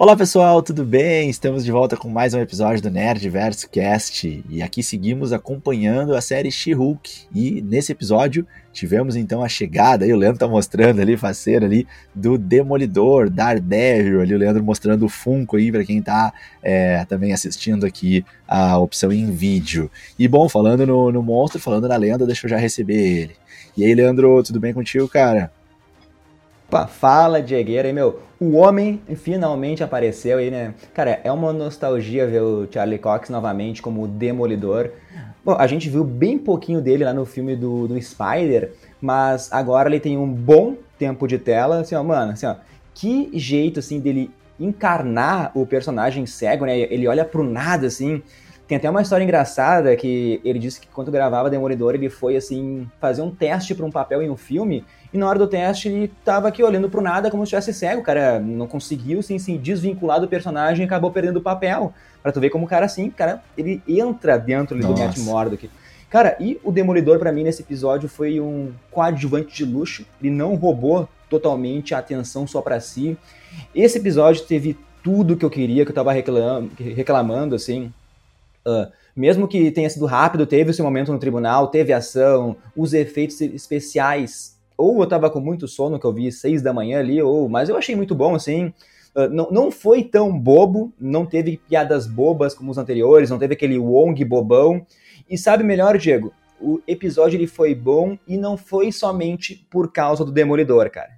Olá pessoal, tudo bem? Estamos de volta com mais um episódio do Nerdverse Cast e aqui seguimos acompanhando a série She-Hulk e nesse episódio tivemos então a chegada, aí o Leandro tá mostrando ali, faceiro ali, do Demolidor, Daredevil, ali o Leandro mostrando o Funko aí para quem tá é, também assistindo aqui a opção em vídeo. E bom, falando no, no monstro, falando na lenda, deixa eu já receber ele. E aí Leandro, tudo bem contigo, cara? Opa, fala Diegueira aí, meu. O homem finalmente apareceu aí, né? Cara, é uma nostalgia ver o Charlie Cox novamente como Demolidor. Bom, a gente viu bem pouquinho dele lá no filme do, do Spider, mas agora ele tem um bom tempo de tela. Assim, ó, mano, assim, ó, que jeito, assim, dele encarnar o personagem cego, né? Ele olha pro nada, assim. Tem até uma história engraçada que ele disse que quando gravava Demolidor, ele foi, assim, fazer um teste para um papel em um filme e na hora do teste ele tava aqui olhando pro nada como se estivesse cego, o cara não conseguiu assim, se desvincular do personagem e acabou perdendo o papel. Pra tu ver como o cara assim, cara, ele entra dentro ali, do Matt Murdock. Cara, e o Demolidor para mim nesse episódio foi um coadjuvante de luxo, ele não roubou totalmente a atenção só para si. Esse episódio teve tudo que eu queria, que eu tava reclamando, reclamando assim. Uh, mesmo que tenha sido rápido, teve esse momento no tribunal, teve ação, os efeitos especiais ou eu tava com muito sono, que eu vi seis da manhã ali, ou, mas eu achei muito bom, assim. Uh, não, não foi tão bobo, não teve piadas bobas como os anteriores, não teve aquele Wong bobão. E sabe melhor, Diego? O episódio ele foi bom e não foi somente por causa do Demolidor, cara.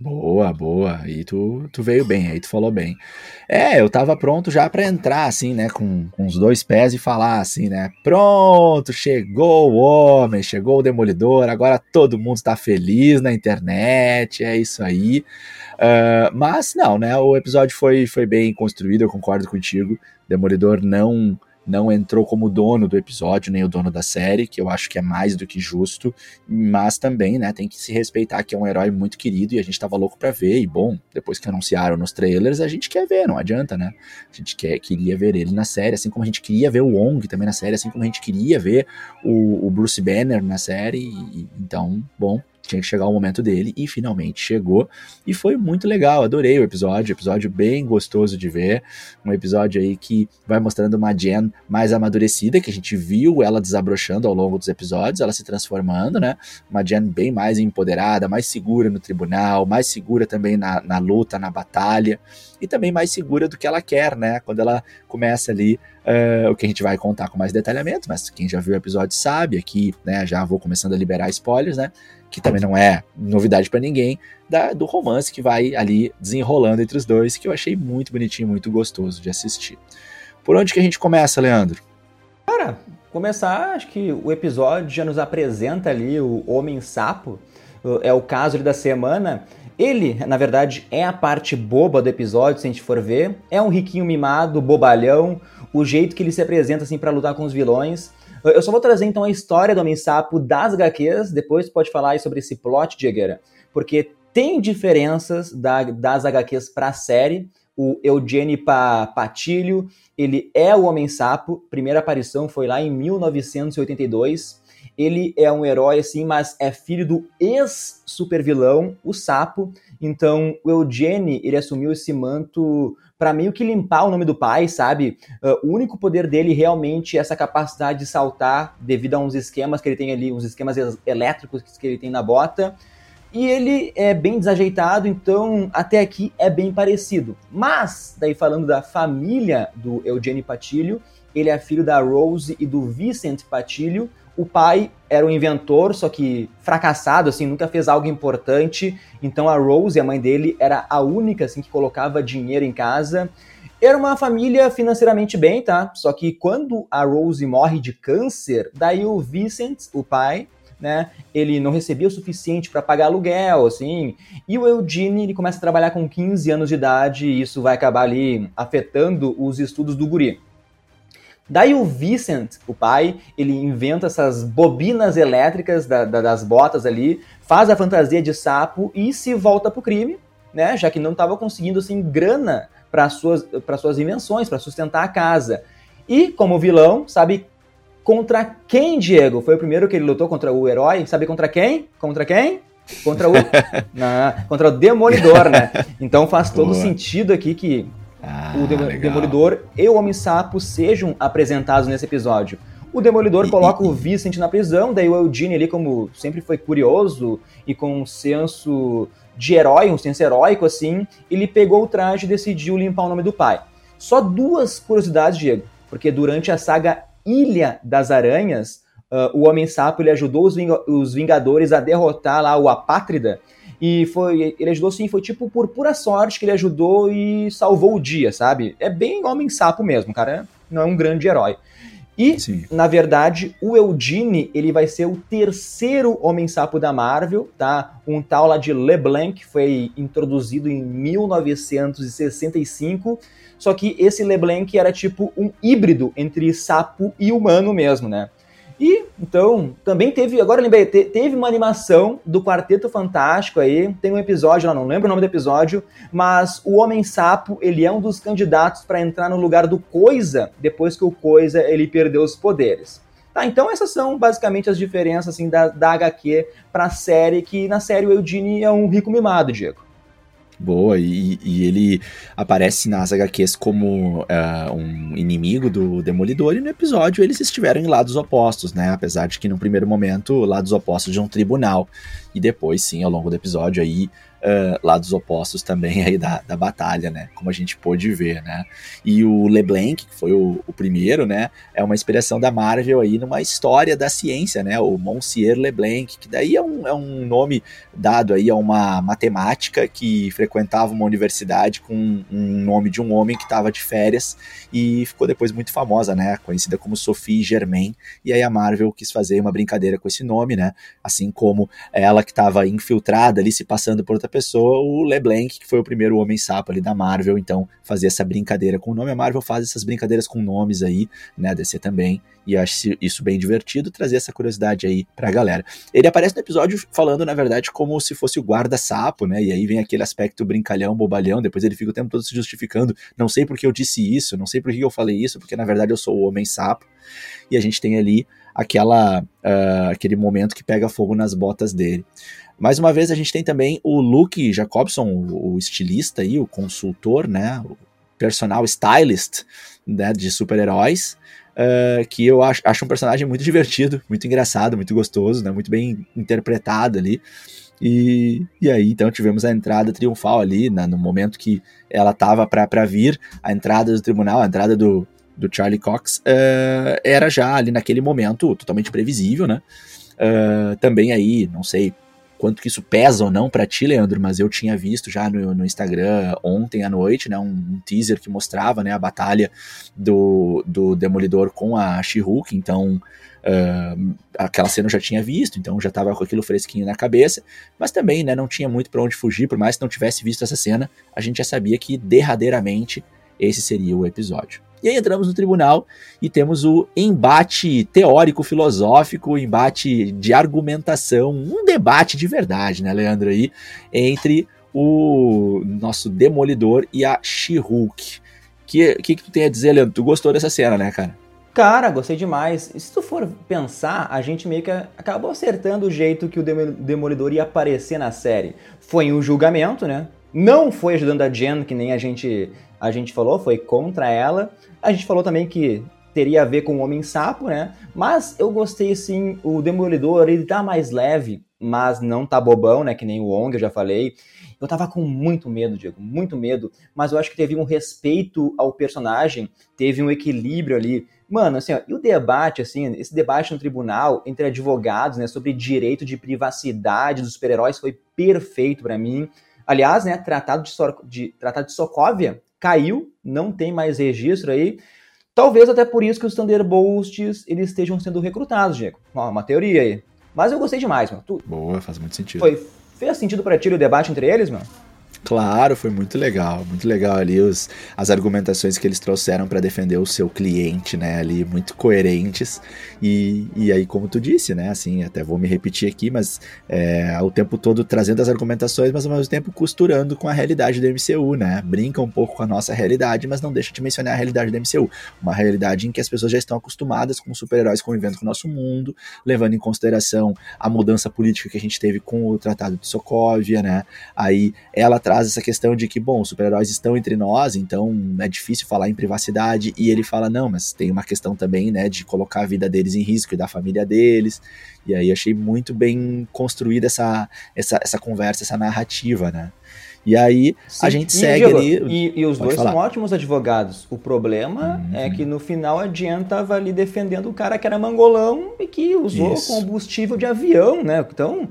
Boa, boa. Aí tu, tu veio bem, aí tu falou bem. É, eu tava pronto já para entrar, assim, né, com, com os dois pés e falar assim, né? Pronto, chegou o homem, chegou o demolidor, agora todo mundo tá feliz na internet, é isso aí. Uh, mas não, né? O episódio foi, foi bem construído, eu concordo contigo. Demolidor não não entrou como dono do episódio, nem o dono da série, que eu acho que é mais do que justo, mas também, né, tem que se respeitar que é um herói muito querido e a gente tava louco para ver, e bom, depois que anunciaram nos trailers, a gente quer ver, não adianta, né? A gente quer, queria ver ele na série, assim como a gente queria ver o Wong também na série, assim como a gente queria ver o, o Bruce Banner na série, e, então, bom, tinha que chegar o momento dele e finalmente chegou. E foi muito legal, adorei o episódio, episódio bem gostoso de ver. Um episódio aí que vai mostrando uma Jen mais amadurecida, que a gente viu ela desabrochando ao longo dos episódios, ela se transformando, né? Uma Jen bem mais empoderada, mais segura no tribunal, mais segura também na, na luta, na batalha, e também mais segura do que ela quer, né? Quando ela começa ali Uh, o que a gente vai contar com mais detalhamento, mas quem já viu o episódio sabe, aqui né, já vou começando a liberar spoilers, né? Que também não é novidade para ninguém, da, do romance que vai ali desenrolando entre os dois, que eu achei muito bonitinho, muito gostoso de assistir. Por onde que a gente começa, Leandro? Cara, começar, acho que o episódio já nos apresenta ali o Homem Sapo, é o caso da semana. Ele, na verdade, é a parte boba do episódio, se a gente for ver. É um riquinho mimado, bobalhão, o jeito que ele se apresenta assim para lutar com os vilões. Eu só vou trazer então a história do Homem-Sapo das HQs, depois pode falar aí sobre esse plot, Diegueira, porque tem diferenças da, das HQs para a série. O Eugene Patilho, ele é o Homem-Sapo, primeira aparição foi lá em 1982. Ele é um herói assim, mas é filho do ex-supervilão, o Sapo. Então, o Eugene, ele assumiu esse manto para meio que limpar o nome do pai, sabe? Uh, o único poder dele realmente é essa capacidade de saltar devido a uns esquemas que ele tem ali, uns esquemas elétricos que ele tem na bota. E ele é bem desajeitado, então até aqui é bem parecido. Mas, daí falando da família do Eugênio Patilho, ele é filho da Rose e do Vicent Patilho, o pai era um inventor, só que fracassado, assim, nunca fez algo importante. Então a Rose, a mãe dele, era a única assim que colocava dinheiro em casa. Era uma família financeiramente bem, tá? Só que quando a Rose morre de câncer, daí o Vincent, o pai, né, ele não recebia o suficiente para pagar aluguel, assim. E o Eugene, ele começa a trabalhar com 15 anos de idade e isso vai acabar ali afetando os estudos do guri. Daí o Vincent, o pai, ele inventa essas bobinas elétricas da, da, das botas ali, faz a fantasia de sapo e se volta pro crime, né? Já que não estava conseguindo assim grana para suas para suas invenções, para sustentar a casa. E como vilão, sabe contra quem, Diego? Foi o primeiro que ele lutou contra o herói? Sabe contra quem? Contra quem? contra o, contra o Demolidor, né? Então faz todo Boa. sentido aqui que ah, o Demolidor e o Homem-Sapo sejam apresentados nesse episódio. O Demolidor e, coloca e, o Vincent na prisão, daí o Eugene ali, como sempre foi curioso e com um senso de herói, um senso heróico assim, ele pegou o traje e decidiu limpar o nome do pai. Só duas curiosidades, Diego, porque durante a saga Ilha das Aranhas, uh, o Homem-Sapo ele ajudou os, Ving os Vingadores a derrotar lá o Apátrida, e foi, ele ajudou sim, foi tipo por pura sorte que ele ajudou e salvou o dia, sabe? É bem Homem-Sapo mesmo, cara, não é um grande herói. E, Sim. na verdade, o Eugene, ele vai ser o terceiro Homem-Sapo da Marvel, tá? Um tal lá de LeBlanc, que foi introduzido em 1965, só que esse LeBlanc era tipo um híbrido entre sapo e humano mesmo, né? E, então, também teve, agora lembrei, teve uma animação do Quarteto Fantástico aí, tem um episódio lá, não lembro o nome do episódio, mas o Homem-Sapo, ele é um dos candidatos para entrar no lugar do Coisa, depois que o Coisa, ele perdeu os poderes. Tá, então essas são basicamente as diferenças, assim, da, da HQ pra série, que na série o Eugene é um rico mimado, Diego boa, e, e, ele aparece nas HQs como uh, um inimigo do Demolidor, e no episódio eles estiveram em lados opostos, né? Apesar de que no primeiro momento, lados opostos de um tribunal, e depois, sim, ao longo do episódio, aí uh, lados opostos também aí da, da batalha, né? Como a gente pôde ver, né? E o LeBlanc, que foi o, o, primeiro, né? É uma inspiração da Marvel aí numa história da ciência, né? O Monsieur LeBlanc, que daí é um, é um nome dado aí a uma matemática que frequentava uma universidade com um nome de um homem que estava de férias e ficou depois muito famosa, né? Conhecida como Sophie Germain. E aí a Marvel quis fazer uma brincadeira com esse nome, né? Assim como ela que estava infiltrada ali, se passando por outra outra pessoa, o LeBlanc, que foi o primeiro Homem-Sapo ali da Marvel, então fazia essa brincadeira com o nome. A Marvel faz essas brincadeiras com nomes aí, né, a DC também, e acho isso bem divertido, trazer essa curiosidade aí pra galera. Ele aparece no episódio falando, na verdade, como se fosse o guarda-sapo, né, e aí vem aquele aspecto brincalhão, bobalhão, depois ele fica o tempo todo se justificando, não sei porque eu disse isso, não sei por que eu falei isso, porque na verdade eu sou o Homem-Sapo, e a gente tem ali aquela uh, aquele momento que pega fogo nas botas dele. Mais uma vez, a gente tem também o Luke Jacobson, o, estilista aí, o consultor, né? O personal stylist né, de super-heróis. Uh, que eu acho, acho um personagem muito divertido, muito engraçado, muito gostoso, né, muito bem interpretado ali. E, e aí, então, tivemos a entrada triunfal ali, né, no momento que ela estava para vir, a entrada do tribunal, a entrada do, do Charlie Cox, uh, era já ali naquele momento totalmente previsível, né? Uh, também aí, não sei, quanto que isso pesa ou não para ti, Leandro, mas eu tinha visto já no, no Instagram ontem à noite, né, um, um, teaser que mostrava, né, a batalha do, do Demolidor com a She-Hulk, então uh, aquela cena eu já tinha visto, então já estava com aquilo fresquinho na cabeça, mas também, né, não tinha muito para onde fugir, por mais que não tivesse visto essa cena, a gente já sabia que derradeiramente esse seria o episódio. E aí entramos no tribunal e temos o embate teórico-filosófico, embate de argumentação, um debate de verdade, né, Leandro, aí, entre o nosso Demolidor e a She-Hulk. O que, que, que tu tem a dizer, Leandro? Tu gostou dessa cena, né, cara? Cara, gostei demais. Se tu for pensar, a gente meio que acabou acertando o jeito que o Demolidor ia aparecer na série. Foi um julgamento, né? Não foi ajudando a Jen, que nem a gente, a gente falou, foi contra ela. A gente falou também que teria a ver com o Homem-Sapo, né? Mas eu gostei, sim, o Demolidor, ele tá mais leve, mas não tá bobão, né? Que nem o Ong, eu já falei. Eu tava com muito medo, Diego, muito medo, mas eu acho que teve um respeito ao personagem, teve um equilíbrio ali. Mano, assim, ó, e o debate, assim, esse debate no tribunal entre advogados, né, sobre direito de privacidade dos super-heróis foi perfeito para mim. Aliás, né, tratado de, so de, tratado de Sokovia caiu, não tem mais registro aí. Talvez até por isso que os Thunderbolts eles estejam sendo recrutados, Diego. Ó, uma teoria aí. Mas eu gostei demais, mano. Tu... Boa, faz muito sentido. Foi, fez sentido para ti o debate entre eles, mano? Claro, foi muito legal, muito legal ali os, as argumentações que eles trouxeram para defender o seu cliente, né, ali muito coerentes. E, e aí como tu disse, né, assim, até vou me repetir aqui, mas é, o tempo todo trazendo as argumentações, mas ao mesmo tempo costurando com a realidade do MCU, né, brinca um pouco com a nossa realidade, mas não deixa de mencionar a realidade do MCU, uma realidade em que as pessoas já estão acostumadas com super-heróis convivendo com o nosso mundo, levando em consideração a mudança política que a gente teve com o Tratado de Sokovia, né, aí ela traz traz essa questão de que, bom, os super-heróis estão entre nós, então é difícil falar em privacidade, e ele fala, não, mas tem uma questão também, né, de colocar a vida deles em risco e da família deles, e aí achei muito bem construída essa, essa, essa conversa, essa narrativa, né. E aí Sim, a gente segue Diego, ali. E, e os dois falar. são ótimos advogados. O problema uhum. é que no final a Jen tava ali defendendo o cara que era mangolão e que usou Isso. combustível de avião, né? Então,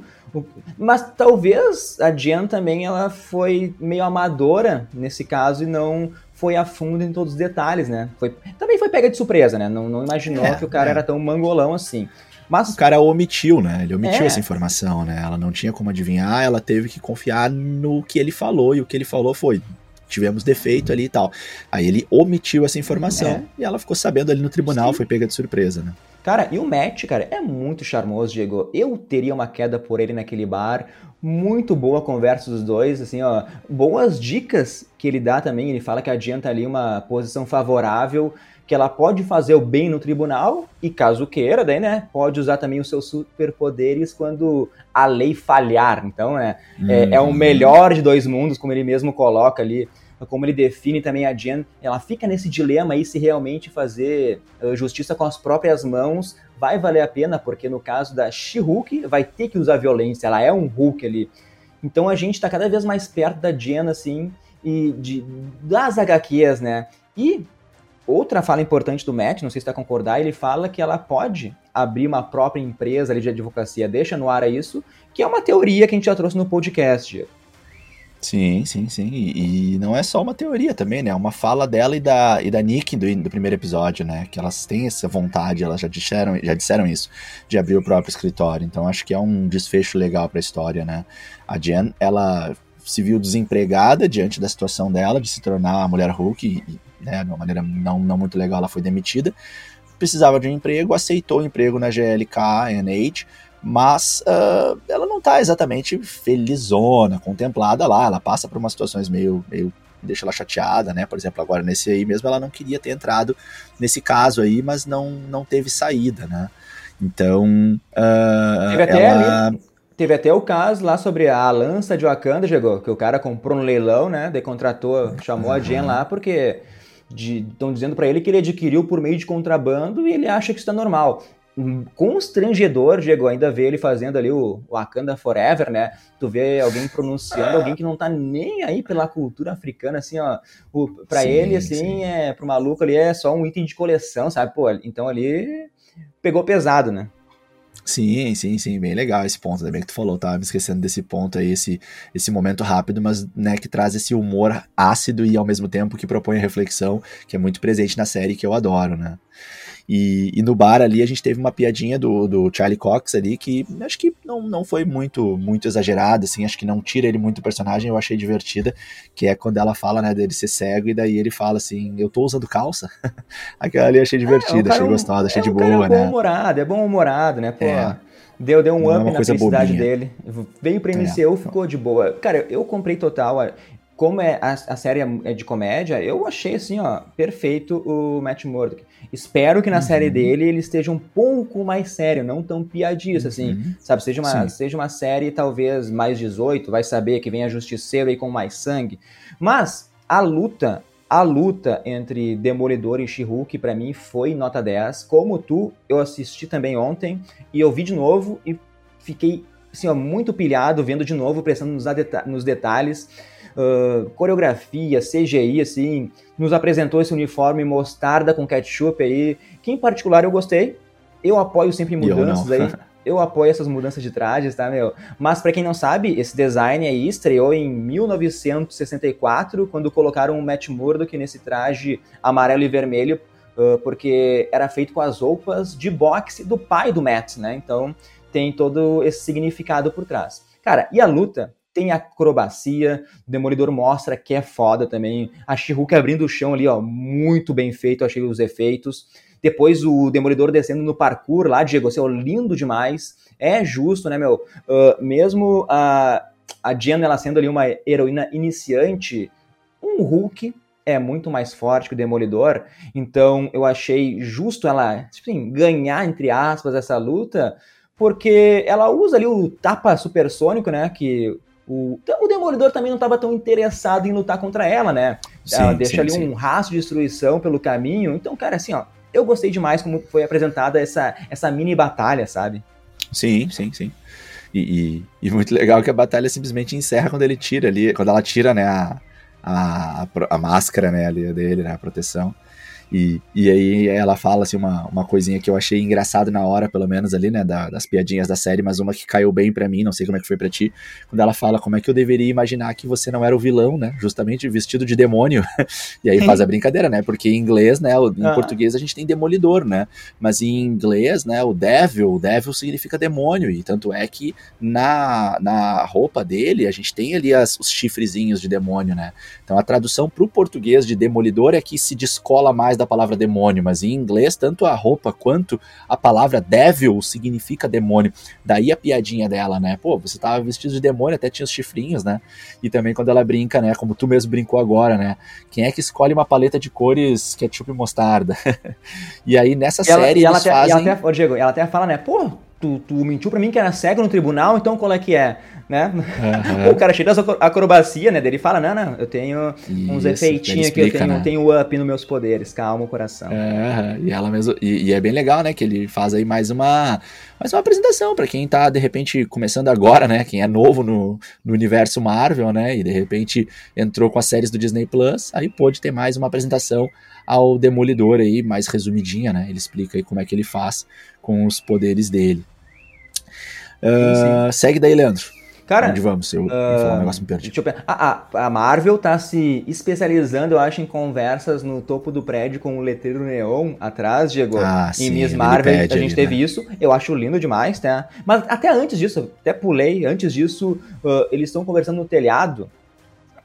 mas talvez a Jen também ela foi meio amadora nesse caso e não foi a fundo em todos os detalhes, né? Foi, também foi pega de surpresa, né? Não, não imaginou é, que o cara é. era tão mangolão assim. Mas o cara omitiu, né? Ele omitiu é. essa informação, né? Ela não tinha como adivinhar, ela teve que confiar no que ele falou e o que ele falou foi tivemos defeito ali e tal. Aí ele omitiu essa informação é. e ela ficou sabendo ali no tribunal, Sim. foi pega de surpresa, né? Cara, e o Matt, cara, é muito charmoso, Diego. Eu teria uma queda por ele naquele bar. Muito boa a conversa dos dois, assim, ó. Boas dicas que ele dá também. Ele fala que adianta ali uma posição favorável, que ela pode fazer o bem no tribunal e, caso queira, daí, né, pode usar também os seus superpoderes quando a lei falhar. Então, né, hum. é, é o uhum. melhor de dois mundos, como ele mesmo coloca ali como ele define também a Jen, ela fica nesse dilema aí se realmente fazer uh, justiça com as próprias mãos vai valer a pena, porque no caso da She-Hulk vai ter que usar violência, ela é um Hulk ali. Então a gente está cada vez mais perto da Jen, assim, e de, das HQs, né? E outra fala importante do Matt, não sei se está concordar, ele fala que ela pode abrir uma própria empresa ali de advocacia, deixa no ar isso, que é uma teoria que a gente já trouxe no podcast. Sim, sim, sim. E, e, não é só uma teoria também, né? É uma fala dela e da, e da Nick do, do primeiro episódio, né? Que elas têm essa vontade, elas já disseram, já disseram isso, de abrir o próprio escritório. Então acho que é um desfecho legal para a história, né? A Jen, ela se viu desempregada diante da situação dela de se tornar a mulher Hulk, e, né? De uma maneira não, não muito legal, ela foi demitida. Precisava de um emprego, aceitou o emprego na GLK, NH mas uh, ela não tá exatamente felizona, contemplada lá, ela passa por umas situações meio, meio deixa ela chateada, né? Por exemplo, agora nesse aí mesmo ela não queria ter entrado nesse caso aí, mas não, não teve saída, né? Então, uh, teve até ela... ali, teve até o caso lá sobre a lança de Wakanda, chegou, que o cara comprou no leilão, né? Daí contratou, chamou a Jen lá porque estão dizendo para ele que ele adquiriu por meio de contrabando e ele acha que isso tá normal constrangedor, Diego, ainda ver ele fazendo ali o Wakanda Forever, né? Tu vê alguém pronunciando, alguém que não tá nem aí pela cultura africana, assim, ó. O, pra sim, ele, assim, sim. é, pro maluco ali é só um item de coleção, sabe? Pô, então ali pegou pesado, né? Sim, sim, sim, bem legal esse ponto também que tu falou, tava me esquecendo desse ponto aí, esse, esse momento rápido, mas né, que traz esse humor ácido e ao mesmo tempo que propõe reflexão, que é muito presente na série que eu adoro, né? E, e, no bar ali a gente teve uma piadinha do, do Charlie Cox ali que acho que não, não foi muito muito exagerada, assim, acho que não tira ele muito do personagem, eu achei divertida, que é quando ela fala, né, dele ser cego e daí ele fala assim, eu tô usando calça. Aquela ali achei divertida, é, achei gostosa, achei é de boa, é né? É bom humorado, é bom humorado, né, pô. É. Deu, deu um up na felicidade bobinha. dele. Veio pra MCU, é. ficou de boa. Cara, eu comprei total como é a, a, série é de comédia, eu achei assim, ó, perfeito o Matt Murdock. Espero que na uhum. série dele ele esteja um pouco mais sério, não tão piadista, assim, uhum. sabe? Seja uma, seja uma série talvez mais 18, vai saber que vem a Justiceiro aí com mais sangue. Mas a luta, a luta entre Demolidor e She-Hulk para mim foi nota 10. Como tu, eu assisti também ontem e eu vi de novo e fiquei assim, ó, muito pilhado vendo de novo, prestando nos, nos detalhes uh, coreografia, CGI, assim, nos apresentou esse uniforme mostarda com ketchup aí, que em particular eu gostei. Eu apoio sempre mudanças aí. eu apoio essas mudanças de trajes, tá, meu? Mas para quem não sabe, esse design aí estreou em 1964, quando colocaram o Matt Murdock nesse traje amarelo e vermelho, uh, porque era feito com as roupas de boxe do pai do Matt, né? Então tem todo esse significado por trás. Cara, e a luta tem acrobacia, o Demolidor mostra que é foda também. A She-Hulk abrindo o chão ali, ó, muito bem feito, achei os efeitos. Depois o Demolidor descendo no parkour lá, Diego, assim, ó, lindo demais. É justo, né, meu? Uh, mesmo a, a Jen, ela sendo ali uma heroína iniciante, um Hulk é muito mais forte que o Demolidor, então eu achei justo ela, assim, ganhar, entre aspas, essa luta, porque ela usa ali o tapa supersônico, né, que o, o Demolidor também não estava tão interessado em lutar contra ela, né? Sim, ela deixa sim, ali sim. um rastro de destruição pelo caminho. Então, cara, assim, ó, eu gostei demais como foi apresentada essa, essa mini batalha, sabe? Sim, sim, sim. E, e, e, muito legal que a batalha simplesmente encerra quando ele tira ali, quando ela tira, né, a, a, a, máscara, né, ali dele, né, a proteção. E, e aí ela fala assim uma, uma coisinha que eu achei engraçado na hora, pelo menos ali, né, da, das piadinhas da série, mas uma que caiu bem para mim, não sei como é que foi para ti, quando ela fala como é que eu deveria imaginar que você não era o vilão, né, justamente vestido de demônio. e aí faz a brincadeira, né, porque em inglês, né, em ah. português a gente tem demolidor, né, mas em inglês, né, o devil, devil significa demônio, e tanto é que na, na roupa dele a gente tem ali as, os chifrezinhos de demônio, né. Então a tradução pro português de demolidor é que se descola mais da palavra demônio, mas em inglês, tanto a roupa quanto a palavra devil significa demônio. Daí a piadinha dela, né? Pô, você tava vestido de demônio, até tinha os chifrinhos, né? E também quando ela brinca, né? Como tu mesmo brincou agora, né? Quem é que escolhe uma paleta de cores ketchup e mostarda? e aí nessa e série ela, eles ela fazem... Até, ô Diego, ela até fala, né? Pô, tu, tu mentiu pra mim que era cego no tribunal, então qual é que é? Né? Uhum. o cara cheio das acrobacia, né? Ele fala, não, não, eu tenho Isso, uns efeitinhos aqui, eu tenho, né? tenho up nos meus poderes, calma o coração. E ela mesmo, e, e, é bem legal, né? Que ele faz aí mais uma, mais uma apresentação para quem tá, de repente, começando agora, né? Quem é novo no, no universo Marvel, né? E de repente entrou com as séries do Disney Plus, aí pode ter mais uma apresentação ao Demolidor aí, mais resumidinha, né? Ele explica aí como é que ele faz com os poderes dele. Uh, segue daí, Leandro. Cara, onde vamos? Eu uh, falar um negócio me perdi. A, a, a Marvel tá se especializando, eu acho, em conversas no topo do prédio com o letreiro neon atrás, Diego. Ah, em sim, Miss Marvel, a gente teve né? isso. Eu acho lindo demais, tá? Mas até antes disso, até pulei, antes disso, uh, eles estão conversando no telhado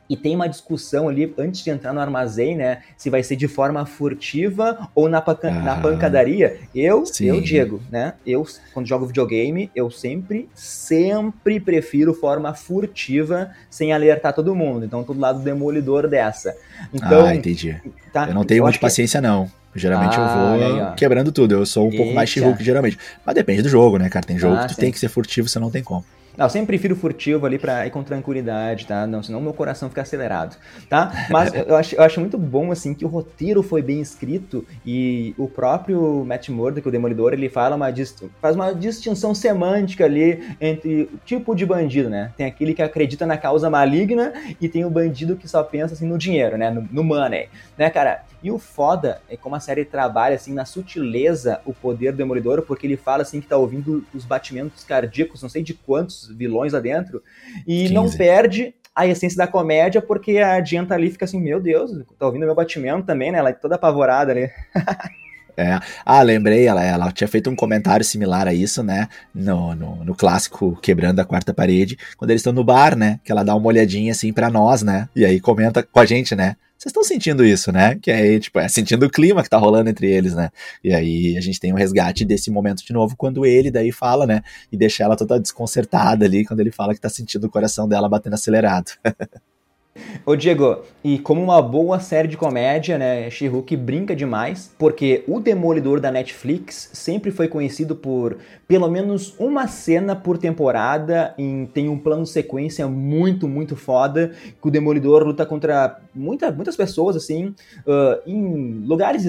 e tem uma discussão ali antes de entrar no armazém, né? Se vai ser de forma furtiva ou na, ah, na pancadaria. Eu, sim. eu, Diego, né? Eu, quando jogo videogame, eu sempre, sempre prefiro forma furtiva sem alertar todo mundo. Então, todo lado demolidor dessa. Então, ah, entendi. Tá, eu não tenho muita paciência, que... não. Geralmente ah, eu vou aí, quebrando tudo. Eu sou um Eita. pouco mais chihuahua geralmente. Mas depende do jogo, né, cara? Tem jogo ah, que tu sim. tem que ser furtivo, você não tem como. Não, eu sempre prefiro furtivo ali pra ir com tranquilidade, tá? Não, senão meu coração fica acelerado, tá? Mas eu acho, eu acho muito bom, assim, que o roteiro foi bem escrito e o próprio Matt Murdock, o Demolidor, ele fala uma, faz uma distinção semântica ali entre o tipo de bandido, né? Tem aquele que acredita na causa maligna e tem o bandido que só pensa, assim, no dinheiro, né? No, no money, né, cara? E o foda é como a série trabalha, assim, na sutileza o poder do Demolidor, porque ele fala, assim, que tá ouvindo os batimentos cardíacos, não sei de quantos vilões lá dentro, e 15. não perde a essência da comédia, porque a adianta ali fica assim, meu Deus, tá ouvindo meu batimento também, né? Ela é toda apavorada ali. É. Ah, lembrei, ela, ela tinha feito um comentário similar a isso, né? No, no, no clássico Quebrando a Quarta Parede, quando eles estão no bar, né? Que ela dá uma olhadinha assim para nós, né? E aí comenta com a gente, né? Vocês estão sentindo isso, né? Que é, tipo, é sentindo o clima que tá rolando entre eles, né? E aí a gente tem um resgate desse momento de novo, quando ele daí fala, né? E deixa ela toda desconcertada ali, quando ele fala que tá sentindo o coração dela batendo acelerado. Ô Diego, e como uma boa série de comédia, né, She-Hulk brinca demais, porque o Demolidor da Netflix sempre foi conhecido por pelo menos uma cena por temporada, em, tem um plano sequência muito, muito foda, que o Demolidor luta contra muita, muitas pessoas, assim, uh, em lugares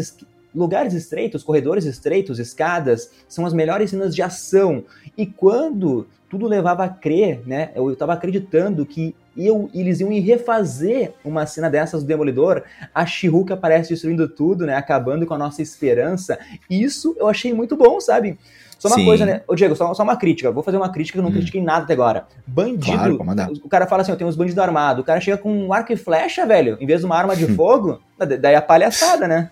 lugares estreitos, corredores estreitos, escadas, são as melhores cenas de ação. E quando tudo levava a crer, né? Eu estava acreditando que eu, eles iam refazer uma cena dessas do Demolidor, a she aparece destruindo tudo, né? Acabando com a nossa esperança. Isso eu achei muito bom, sabe? Só uma Sim. coisa, né? Ô, Diego, só, só, uma crítica. Vou fazer uma crítica que eu não hum. critiquei nada até agora. Bandido. Claro, o cara fala assim: eu tenho uns bandidos armados. O cara chega com um arco e flecha, velho, em vez de uma arma de fogo. daí a palhaçada, né?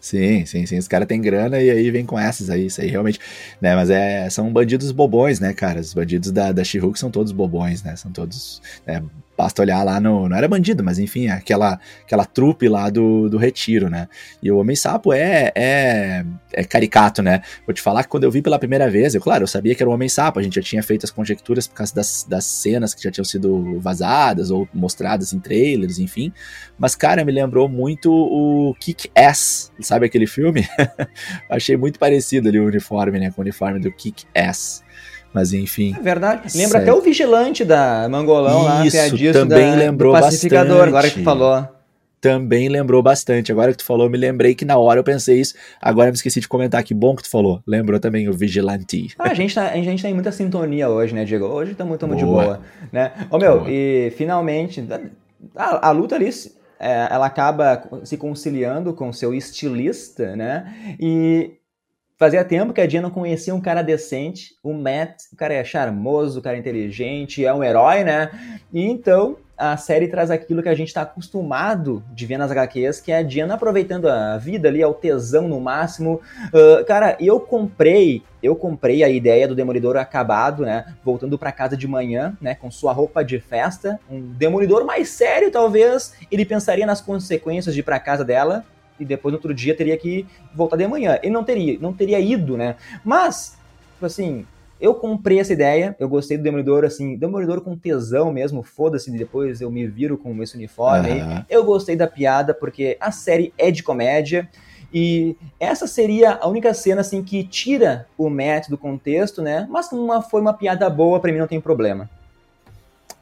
Sim, sim, sim. Os caras têm grana e aí vem com essas aí, isso aí realmente. Né, mas é, são bandidos bobões, né, cara? Os bandidos da, da she são todos bobões, né? São todos. É, basta olhar lá no. Não era bandido, mas enfim, aquela, aquela trupe lá do, do retiro, né? E o Homem-Sapo é, é, é caricato, né? Vou te falar que quando eu vi pela primeira vez, eu, claro, eu sabia que era o Homem-Sapo, a gente já tinha feito as conjecturas por causa das, das cenas que já tinham sido vazadas ou mostradas em trailers, enfim. Mas, cara, me lembrou muito o Kick-Ass, sabe aquele filme? Achei muito parecido ali o uniforme, né? Com o uniforme do Kick-Ass. Mas enfim. É verdade. Lembra até o vigilante da Mangolão Isso, lá, Isso, também da, lembrou pacificador, bastante. agora que tu falou. Também lembrou bastante. Agora que tu falou, me lembrei que na hora eu pensei isso. Agora eu me esqueci de comentar. Que bom que tu falou. Lembrou também o Vigilante. Ah, a, gente tá, a gente tá em muita sintonia hoje, né, Diego? Hoje estamos de boa. Né? Ô, meu, boa. e finalmente, a, a luta ali é, ela acaba se conciliando com seu estilista, né? E fazia tempo que a Dia não conhecia um cara decente, o Matt, o cara é charmoso, o cara é inteligente, é um herói, né? E então a série traz aquilo que a gente está acostumado de ver nas HQs, que é a Diana aproveitando a vida ali, ao tesão no máximo. Uh, cara, eu comprei, eu comprei a ideia do Demolidor acabado, né? Voltando para casa de manhã, né? Com sua roupa de festa. Um Demolidor mais sério, talvez. Ele pensaria nas consequências de ir pra casa dela. E depois, no outro dia, teria que voltar de manhã. Ele não teria, não teria ido, né? Mas, tipo assim, eu comprei essa ideia, eu gostei do Demolidor, assim, Demolidor com tesão mesmo, foda-se, depois eu me viro com esse uniforme uhum. aí. Eu gostei da piada, porque a série é de comédia, e essa seria a única cena, assim, que tira o Matt do contexto, né? Mas como uma, foi uma piada boa, pra mim não tem problema.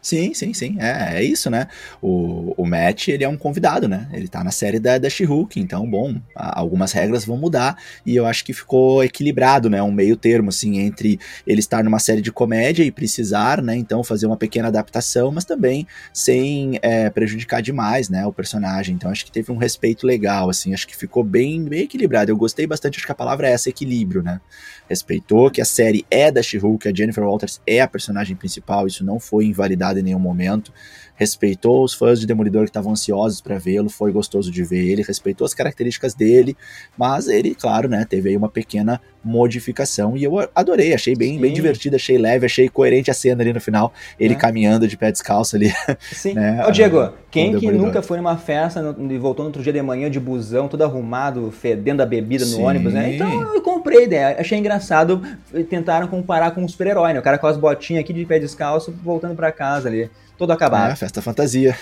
Sim, sim, sim. É, é isso, né? O, o Matt, ele é um convidado, né? Ele tá na série da, da She-Hulk, então, bom, algumas regras vão mudar e eu acho que ficou equilibrado, né? Um meio termo, assim, entre ele estar numa série de comédia e precisar, né? Então, fazer uma pequena adaptação, mas também sem é, prejudicar demais, né? O personagem. Então, acho que teve um respeito legal, assim, acho que ficou bem, bem equilibrado. Eu gostei bastante, acho que a palavra é essa, equilíbrio, né? Respeitou que a série é da She-Hulk, a Jennifer Walters é a personagem principal, isso não foi invalidado em nenhum momento respeitou os fãs de Demolidor que estavam ansiosos para vê-lo, foi gostoso de ver ele, respeitou as características dele, mas ele, claro, né, teve aí uma pequena modificação e eu adorei, achei bem, bem divertido, achei leve, achei coerente a cena ali no final, ele é. caminhando de pé descalço ali. Sim. né, Ô, Diego, quem que nunca foi numa festa e voltou no outro dia de manhã de busão, todo arrumado, fedendo a bebida no Sim. ônibus, né? Então eu comprei a ideia, achei engraçado, tentaram comparar com um super-herói, né? O cara com as botinhas aqui de pé descalço, voltando para casa ali todo acabado. É, festa fantasia.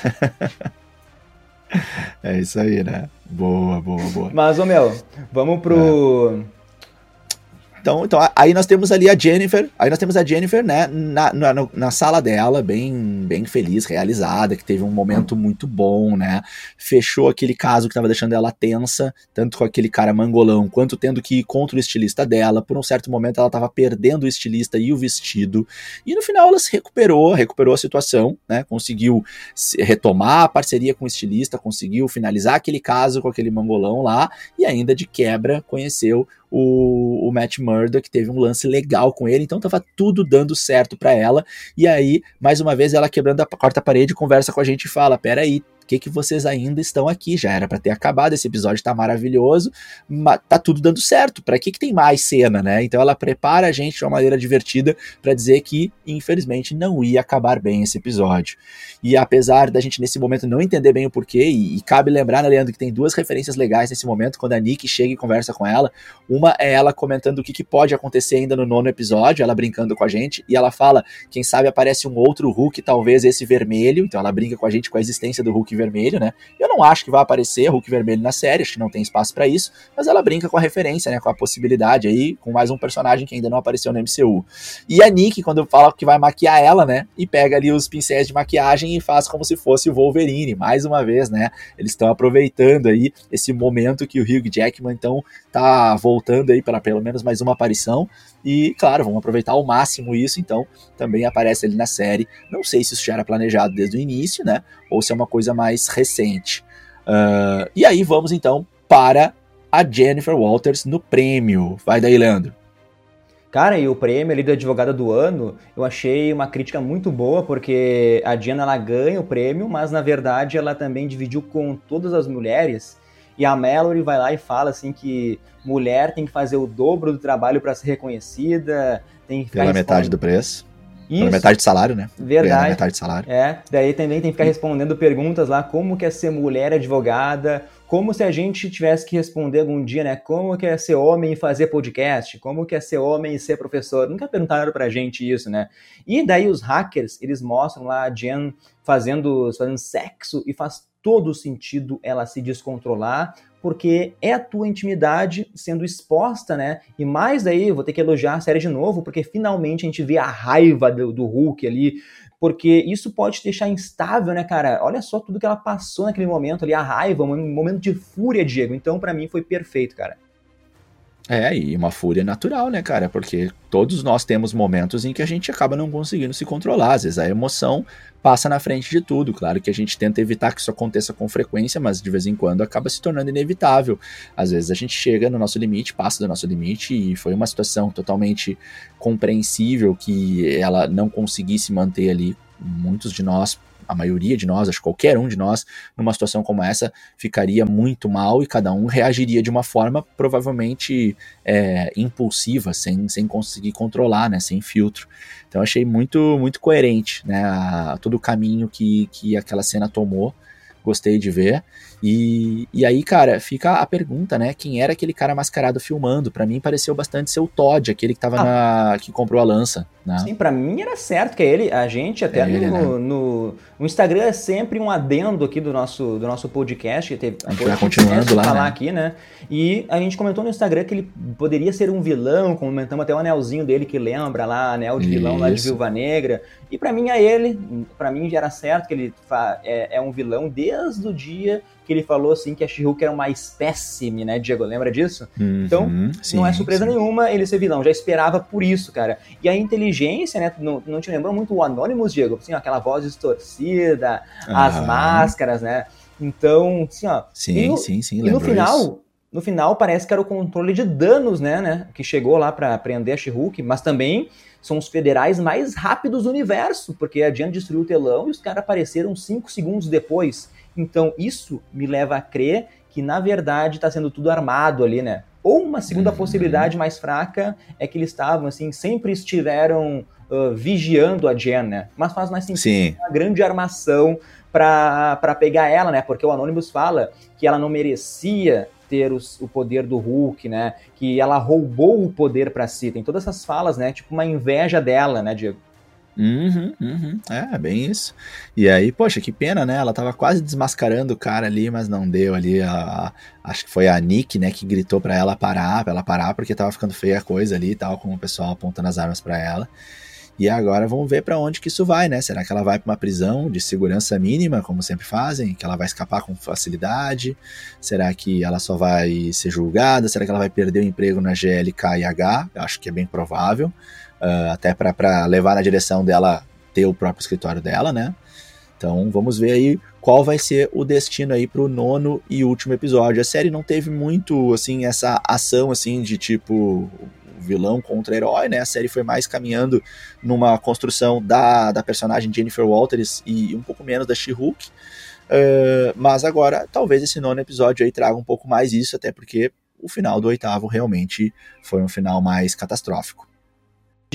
é isso aí, né? Boa, boa, boa. Mas, ô meu, vamos pro. É. Então, então, aí nós temos ali a Jennifer, aí nós temos a Jennifer, né, na, na, na, sala dela, bem, bem feliz, realizada, que teve um momento muito bom, né, fechou aquele caso que tava deixando ela tensa, tanto com aquele cara mangolão, quanto tendo que ir contra o estilista dela, por um certo momento ela tava perdendo o estilista e o vestido, e no final ela se recuperou, recuperou a situação, né, conseguiu retomar a parceria com o estilista, conseguiu finalizar aquele caso com aquele mangolão lá, e ainda de quebra conheceu o, o Matt Murdock teve um lance legal com ele, então tava tudo dando certo para ela. E aí, mais uma vez, ela quebrando a quarta parede, conversa com a gente e fala: Peraí, que, que vocês ainda estão aqui? Já era para ter acabado, esse episódio tá maravilhoso, mas tá tudo dando certo. Para que, que tem mais cena, né? Então ela prepara a gente de uma maneira divertida para dizer que, infelizmente, não ia acabar bem esse episódio. E apesar da gente nesse momento não entender bem o porquê, e, e cabe lembrar, né, Leandro, que tem duas referências legais nesse momento, quando a Nick chega e conversa com ela. Uma é ela comentando o que, que pode acontecer ainda no nono episódio, ela brincando com a gente, e ela fala: quem sabe aparece um outro Hulk, talvez esse vermelho. Então ela brinca com a gente com a existência do Hulk vermelho, né? Eu não acho que vai aparecer Hulk vermelho na série, acho que não tem espaço para isso, mas ela brinca com a referência, né? Com a possibilidade aí, com mais um personagem que ainda não apareceu no MCU. E a Nick, quando fala que vai maquiar ela, né? E pega ali os pincéis de maquiagem e faz como se fosse o Wolverine, mais uma vez, né? Eles estão aproveitando aí esse momento que o Hugh Jackman, então, tá voltando aí para pelo menos mais uma aparição. E, claro, vamos aproveitar ao máximo isso, então também aparece ali na série. Não sei se isso já era planejado desde o início, né? Ou se é uma coisa mais recente. Uh, e aí vamos então para a Jennifer Walters no prêmio. Vai daí, Leandro. Cara, e o prêmio ali do advogada do ano, eu achei uma crítica muito boa, porque a Diana ela ganha o prêmio, mas na verdade ela também dividiu com todas as mulheres E a Mallory vai lá e fala assim que mulher tem que fazer o dobro do trabalho para ser reconhecida, tem que ficar Pela metade do preço. Isso. Pela metade de salário, né? Verdade. metade de salário. É, daí também tem que ficar respondendo perguntas lá, como que é ser mulher advogada, como se a gente tivesse que responder algum dia, né? Como que é ser homem e fazer podcast? Como que é ser homem e ser professor? Nunca perguntaram pra gente isso, né? E daí os hackers, eles mostram lá a Jen fazendo, fazendo sexo e faz todo sentido ela se descontrolar, porque é a tua intimidade sendo exposta, né? E mais daí, vou ter que elogiar a série de novo, porque finalmente a gente vê a raiva do, do Hulk ali, porque isso pode te deixar instável, né, cara? Olha só tudo que ela passou naquele momento ali, a raiva, um momento de fúria, Diego. Então, para mim, foi perfeito, cara. É, e uma fúria natural, né, cara? Porque todos nós temos momentos em que a gente acaba não conseguindo se controlar. Às vezes a emoção passa na frente de tudo. Claro que a gente tenta evitar que isso aconteça com frequência, mas de vez em quando acaba se tornando inevitável. Às vezes a gente chega no nosso limite, passa do nosso limite, e foi uma situação totalmente compreensível que ela não conseguisse manter ali. Muitos de nós a maioria de nós, acho que qualquer um de nós, numa situação como essa, ficaria muito mal e cada um reagiria de uma forma provavelmente é, impulsiva, sem, sem conseguir controlar, né, sem filtro. Então achei muito muito coerente, né, a, todo o caminho que, que aquela cena tomou gostei de ver. E, e aí, cara, fica a pergunta, né? Quem era aquele cara mascarado filmando? Para mim pareceu bastante ser o Todd, aquele que tava ah. na. que comprou a lança. Né? Sim, pra mim era certo que é ele. A gente, até é no, ele, né? no, no, Instagram, é sempre um adendo aqui do nosso, do nosso podcast. Que teve, a gente vai continuando lá. Falar né? aqui, né? E a gente comentou no Instagram que ele poderia ser um vilão, comentamos até o anelzinho dele que lembra lá, anel de vilão Isso. lá de Viúva Negra. E para mim é ele, para mim já era certo que ele é, é um vilão desde o dia que ele falou assim que a She-Hulk era uma espécime, né, Diego? Lembra disso? Uhum, então, sim, não é surpresa sim. nenhuma ele ser vilão, já esperava por isso, cara. E a inteligência, né, não, não te lembrou muito o Anonymous, Diego? Assim, ó, aquela voz distorcida, uhum. as máscaras, né? Então, assim, ó. Sim, no, sim, sim, E no final, isso. No final parece que era o controle de danos, né, né? Que chegou lá para prender a She-Hulk, mas também são os federais mais rápidos do universo, porque a Diana destruiu o telão e os caras apareceram cinco segundos depois. Então isso me leva a crer que na verdade está sendo tudo armado ali, né? Ou uma segunda uhum. possibilidade mais fraca é que eles estavam assim, sempre estiveram uh, vigiando a Jen, né? Mas faz mais sentido Sim. uma grande armação para pegar ela, né? Porque o Anonymous fala que ela não merecia ter os, o poder do Hulk, né? Que ela roubou o poder para si. Tem todas essas falas, né? Tipo uma inveja dela, né, Diego? Uhum, uhum. É, bem isso. E aí, poxa, que pena, né? Ela tava quase desmascarando o cara ali, mas não deu ali. A, a, acho que foi a Nick, né, que gritou para ela parar, pra ela parar, porque tava ficando feia a coisa ali e tal, com o pessoal apontando as armas para ela. E agora vamos ver para onde que isso vai, né? Será que ela vai para uma prisão de segurança mínima, como sempre fazem, que ela vai escapar com facilidade? Será que ela só vai ser julgada? Será que ela vai perder o emprego na GLKH? Eu acho que é bem provável, uh, até para levar na direção dela ter o próprio escritório dela, né? Então vamos ver aí qual vai ser o destino aí pro nono e último episódio. A série não teve muito assim essa ação assim de tipo vilão contra herói, né? A série foi mais caminhando numa construção da, da personagem Jennifer Walters e um pouco menos da She-Hulk. Uh, mas agora, talvez esse nono episódio aí traga um pouco mais isso, até porque o final do oitavo realmente foi um final mais catastrófico.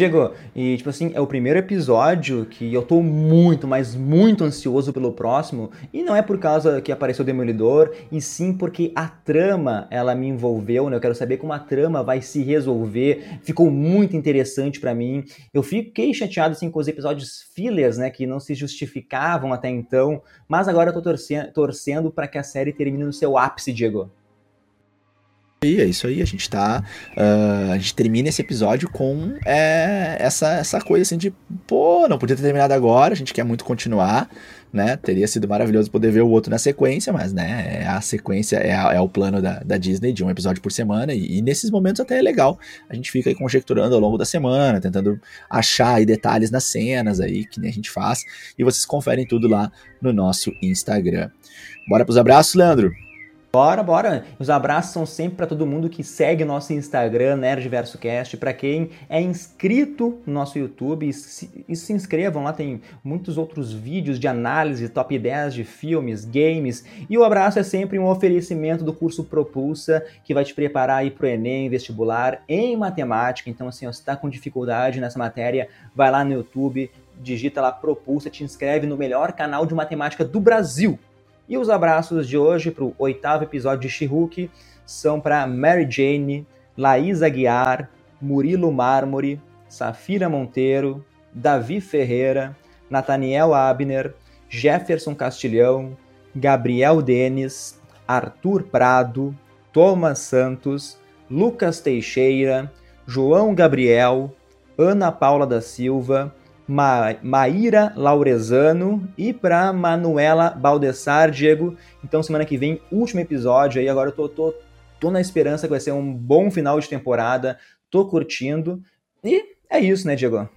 Diego, e tipo assim, é o primeiro episódio que eu tô muito, mas muito ansioso pelo próximo, e não é por causa que apareceu o Demolidor, e sim porque a trama, ela me envolveu, né? Eu quero saber como a trama vai se resolver, ficou muito interessante para mim. Eu fiquei chateado assim com os episódios fillers, né, que não se justificavam até então, mas agora eu tô torcendo, torcendo para que a série termine no seu ápice, Diego é isso aí, a gente tá. Uh, a gente termina esse episódio com é, essa, essa coisa assim de, pô, não podia ter terminado agora, a gente quer muito continuar, né? Teria sido maravilhoso poder ver o outro na sequência, mas né, é a sequência, é, a, é o plano da, da Disney de um episódio por semana, e, e, nesses momentos até é legal. A gente fica aí conjecturando ao longo da semana, tentando achar aí detalhes nas cenas aí, que nem a gente faz, e vocês conferem tudo lá no nosso Instagram. Bora pros abraços, Leandro? Bora, bora. Os abraços são sempre para todo mundo que segue nosso Instagram, NerdVersoCast, para quem é inscrito no nosso YouTube e se, e se, inscrevam lá, tem muitos outros vídeos de análise, top 10 de filmes, games. E o abraço é sempre um oferecimento do curso Propulsa, que vai te preparar aí pro Enem, vestibular em matemática. Então, assim, ó, se está com dificuldade nessa matéria, vai lá no YouTube, digita lá Propulsa, te inscreve no melhor canal de matemática do Brasil. E os abraços de hoje para o oitavo episódio de She-Hulk são para Mary Jane, Laís Aguiar, Murilo Mármore, Safira Monteiro, Davi Ferreira, Nathaniel Abner, Jefferson Castilhão, Gabriel Denis, Arthur Prado, Thomas Santos, Lucas Teixeira, João Gabriel, Ana Paula da Silva, Ma Maíra Laurezano e para Manuela Baldessar, Diego. Então, semana que vem, último episódio aí. Agora eu tô, tô, tô na esperança que vai ser um bom final de temporada. Tô curtindo. E é isso, né, Diego?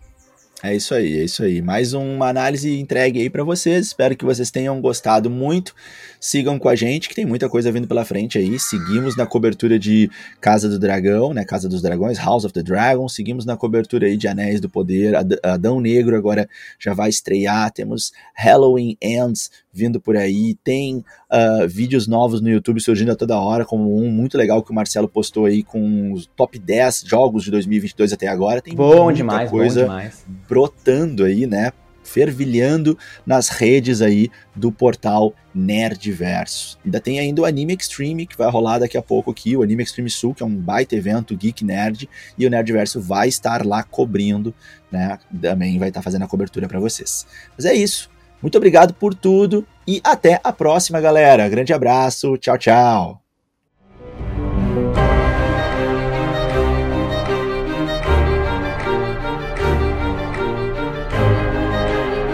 É isso aí, é isso aí. Mais uma análise entregue aí para vocês. Espero que vocês tenham gostado muito. Sigam com a gente, que tem muita coisa vindo pela frente aí. Seguimos na cobertura de Casa do Dragão, né? Casa dos Dragões, House of the Dragon. Seguimos na cobertura aí de Anéis do Poder. Adão Negro agora já vai estrear. Temos Halloween Ends vindo por aí. Tem uh, vídeos novos no YouTube surgindo a toda hora, como um muito legal que o Marcelo postou aí com os top 10 jogos de 2022 até agora. Tem bom demais, coisa bom demais. Brotando aí, né? fervilhando nas redes aí do portal Nerdverso. Ainda tem ainda o Anime Extreme, que vai rolar daqui a pouco aqui, o Anime Extreme Sul, que é um baita evento geek nerd, e o Nerdverso vai estar lá cobrindo, né? Também vai estar fazendo a cobertura para vocês. Mas é isso. Muito obrigado por tudo e até a próxima, galera. Grande abraço. Tchau, tchau.